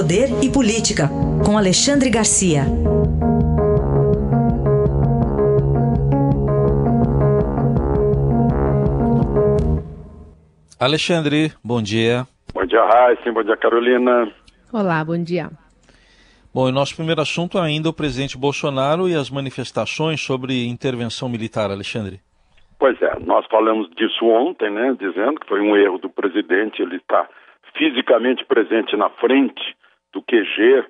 Poder e Política, com Alexandre Garcia. Alexandre, bom dia. Bom dia, Raíssa. Bom dia, Carolina. Olá, bom dia. Bom, e nosso primeiro assunto ainda o presidente Bolsonaro e as manifestações sobre intervenção militar, Alexandre. Pois é, nós falamos disso ontem, né, dizendo que foi um erro do presidente, ele está fisicamente presente na frente do QG,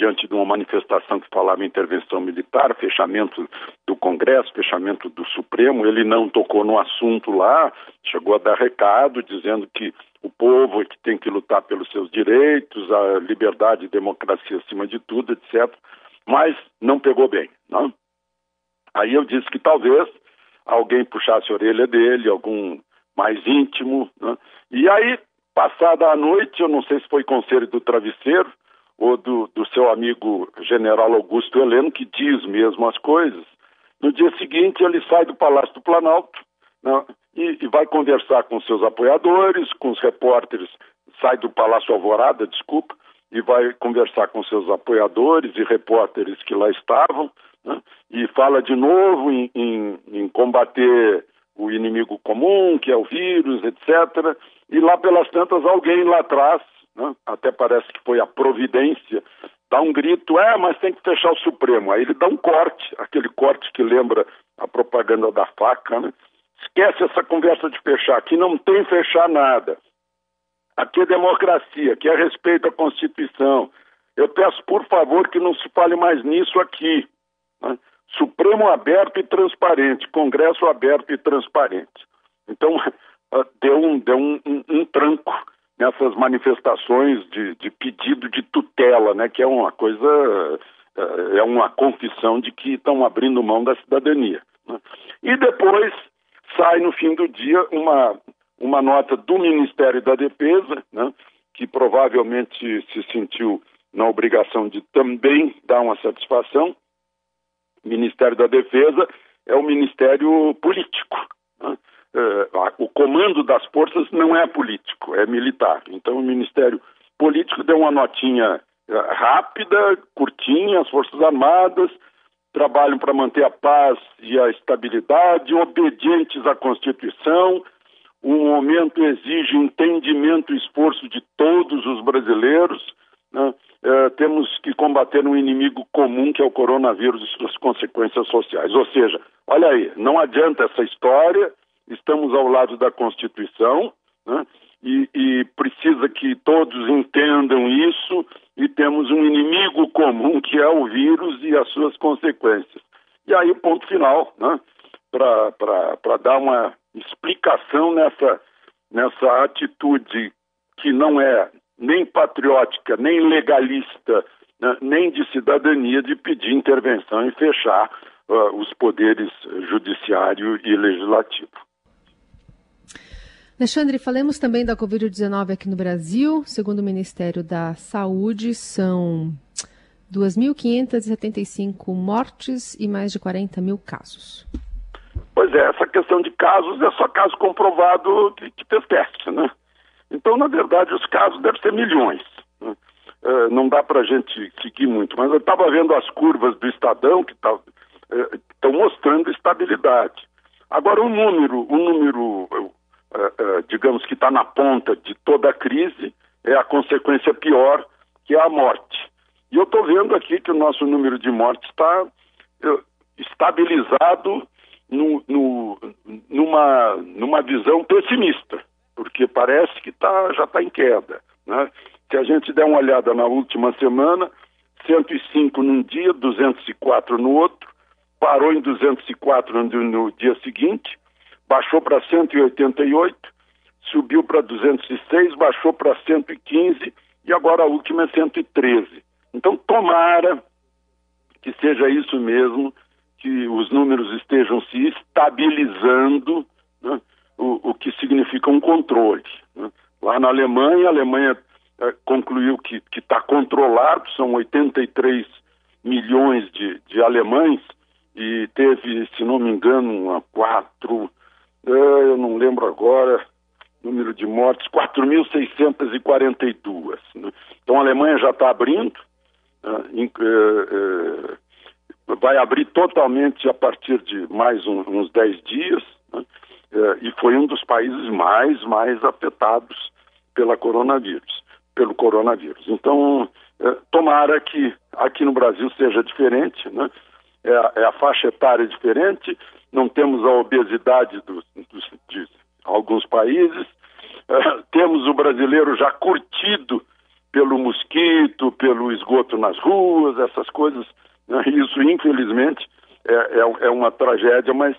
diante de uma manifestação que falava em intervenção militar, fechamento do Congresso, fechamento do Supremo, ele não tocou no assunto lá, chegou a dar recado dizendo que o povo é que tem que lutar pelos seus direitos, a liberdade e democracia acima de tudo, etc. Mas não pegou bem. Não? Aí eu disse que talvez alguém puxasse a orelha dele, algum mais íntimo. Né? E aí, passada a noite, eu não sei se foi conselho do travesseiro ou do, do seu amigo general Augusto Heleno, que diz mesmo as coisas. No dia seguinte, ele sai do Palácio do Planalto né? e, e vai conversar com seus apoiadores, com os repórteres, sai do Palácio Alvorada, desculpa, e vai conversar com seus apoiadores e repórteres que lá estavam, né? e fala de novo em, em, em, combater o inimigo comum, que é o vírus, etc. E lá pelas tantas, alguém lá atrás, né? até parece que foi a providência, dá um grito, é, mas tem que fechar o Supremo. Aí ele dá um corte, aquele corte que lembra a propaganda da faca, né? Esquece essa conversa de fechar. Aqui não tem fechar nada. Aqui é democracia, aqui é respeito à Constituição. Eu peço, por favor, que não se fale mais nisso aqui. Né? Supremo aberto e transparente, Congresso aberto e transparente. Então, deu um, deu um, um, um tranco nessas manifestações de, de, pedido de tutela, né? que é uma coisa, eh, é uma confissão de que estão abrindo mão da cidadania. Né? E depois sai no fim do dia uma, uma nota do Ministério da Defesa, né, que provavelmente se sentiu na obrigação de também dar uma satisfação. Ministério da Defesa é o Ministério político. Né? É, o comando das forças não é político, é militar. Então, o Ministério Político deu uma notinha é, rápida, curtinha, as Forças Armadas trabalham para manter a paz e a estabilidade, obedientes à Constituição. O momento exige entendimento e esforço de todos os brasileiros. Né? É, temos que combater um inimigo comum que é o coronavírus e suas consequências sociais. Ou seja, olha aí, não adianta essa história, estamos ao lado da Constituição né? e, e precisa que todos entendam isso e temos um inimigo comum que é o vírus e as suas consequências. E aí, ponto final, né? para dar uma explicação nessa, nessa atitude que não é nem patriótica, nem legalista, né? nem de cidadania, de pedir intervenção e fechar uh, os poderes judiciário e legislativo. Alexandre, falemos também da Covid-19 aqui no Brasil. Segundo o Ministério da Saúde, são 2.575 mortes e mais de 40 mil casos. Pois é, essa questão de casos é só caso comprovado que, que teste, né? Então, na verdade, os casos devem ser milhões. Né? É, não dá para a gente seguir muito, mas eu estava vendo as curvas do Estadão que estão tá, é, mostrando estabilidade. Agora, o número, o número digamos que está na ponta de toda a crise, é a consequência pior, que é a morte. E eu estou vendo aqui que o nosso número de mortes está uh, estabilizado no, no, numa, numa visão pessimista, porque parece que tá, já está em queda. Né? Se a gente der uma olhada na última semana, 105 num dia, 204 no outro, parou em 204 no, no dia seguinte, baixou para 188, subiu para 206, baixou para 115 e agora a última é 113. Então, tomara que seja isso mesmo, que os números estejam se estabilizando, né, o, o, que significa um controle. Né. Lá na Alemanha, a Alemanha é, concluiu que está controlado, são 83 milhões de, de alemães, e teve, se não me engano, uma quatro eu não lembro agora, número de mortes 4.642. Né? Então a Alemanha já está abrindo, né? vai abrir totalmente a partir de mais uns 10 dias, né? e foi um dos países mais, mais afetados pela coronavírus, pelo coronavírus. Então, tomara que aqui no Brasil seja diferente, né? é, é a faixa etária diferente, não temos a obesidade dos, dos, de alguns países, uh, temos o brasileiro já curtido pelo mosquito, pelo esgoto nas ruas, essas coisas. Né? Isso, infelizmente, é, é, é, uma tragédia, mas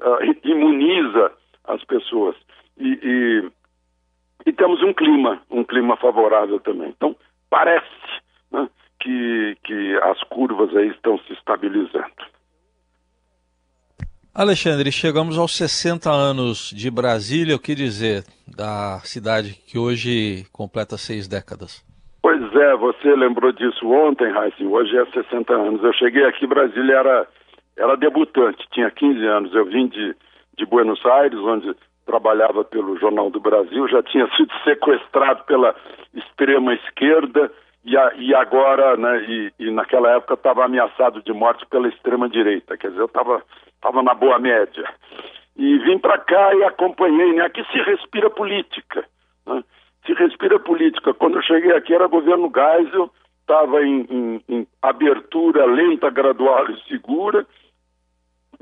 uh, imuniza as pessoas. E, e, e, temos um clima, um clima favorável também. Então, parece né, que, que as curvas aí estão se estabilizando. Alexandre, chegamos aos 60 anos de Brasília, o que dizer da cidade que hoje completa seis décadas? Pois é, você lembrou disso ontem, Raíssa, hoje é 60 anos. Eu cheguei aqui, Brasília era, era debutante, tinha 15 anos. Eu vim de, de Buenos Aires, onde trabalhava pelo Jornal do Brasil, já tinha sido sequestrado pela extrema esquerda e, a, e agora, né, e, e naquela época estava ameaçado de morte pela extrema direita, quer dizer, eu estava tava na boa média. E vim para cá e acompanhei, né, aqui se respira política, né, se respira política. Quando eu cheguei aqui era governo Geisel, estava em, em, em abertura lenta, gradual e segura,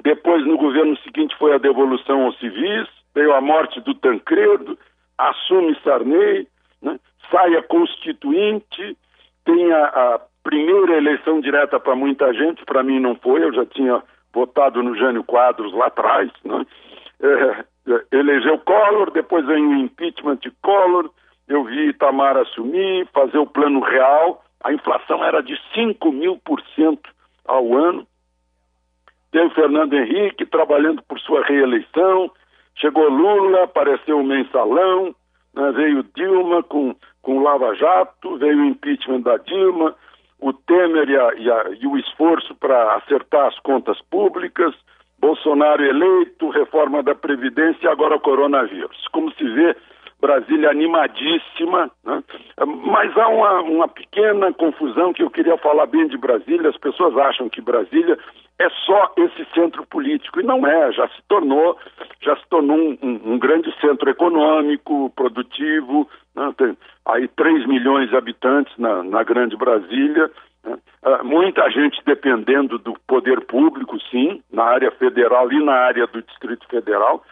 depois no governo seguinte foi a devolução aos civis, veio a morte do Tancredo, assume Sarney, né, sai a constituinte, tem a, a primeira eleição direta para muita gente, para mim não foi, eu já tinha votado no Jânio Quadros lá atrás, né? É, é, elegeu Collor, depois vem o impeachment de Collor, eu vi Itamar assumir, fazer o plano real, a inflação era de 5 mil por cento ao ano. Tem o Fernando Henrique trabalhando por sua reeleição, chegou Lula, apareceu o mensalão, né? veio Dilma com com Lava Jato, veio o impeachment da Dilma, o Temer e, a, e, a, e o esforço para acertar as contas públicas, Bolsonaro eleito, reforma da Previdência e agora o coronavírus. Como se vê, Brasília animadíssima, né? mas há uma, uma pequena confusão que eu queria falar bem de Brasília. As pessoas acham que Brasília é só esse centro político e não é. Já se tornou, já se tornou um, um, um grande centro econômico, produtivo. Né? Tem aí 3 milhões de habitantes na, na grande Brasília. Né? Uh, muita gente dependendo do poder público, sim, na área federal e na área do Distrito Federal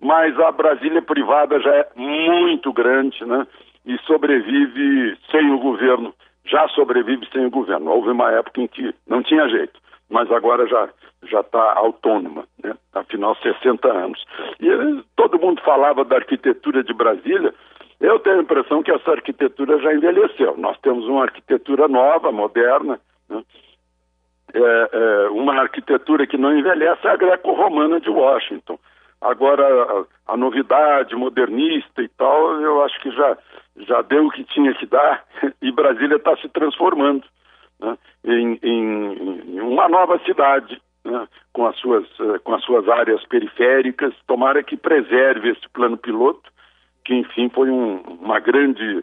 mas a Brasília privada já é muito grande, né? E sobrevive sem o governo, já sobrevive sem o governo. Houve uma época em que não tinha jeito, mas agora já já está autônoma, né? Afinal, 60 anos. E todo mundo falava da arquitetura de Brasília. Eu tenho a impressão que essa arquitetura já envelheceu. Nós temos uma arquitetura nova, moderna, né? é, é, uma arquitetura que não envelhece é a greco-romana de Washington. Agora, a, a, novidade modernista e tal, eu acho que já, já deu o que tinha que dar e Brasília está se transformando né, em, em, uma nova cidade, né, com, as suas, eh, com as suas áreas periféricas. Tomara que preserve esse plano piloto, que enfim foi um, uma grande,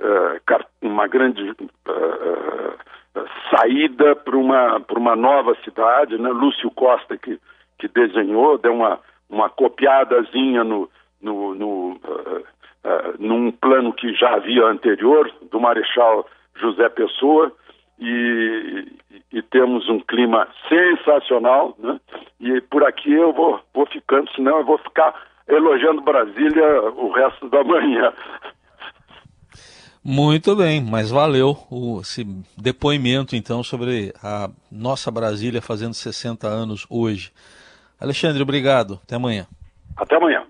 uh, uma grande uh, saída para uma, uma nova cidade. Né? Lúcio Costa, que, que desenhou, deu uma uma copiadazinha no, no, no uh, num plano que já havia anterior, do Marechal José Pessoa, e, e, temos um clima sensacional, né? E por aqui eu vou, vou ficando, senão eu vou ficar elogiando Brasília o resto da manhã. Muito bem, mas valeu o, esse depoimento então sobre a nossa Brasília fazendo 60 anos hoje. Alexandre, obrigado. Até amanhã. Até amanhã.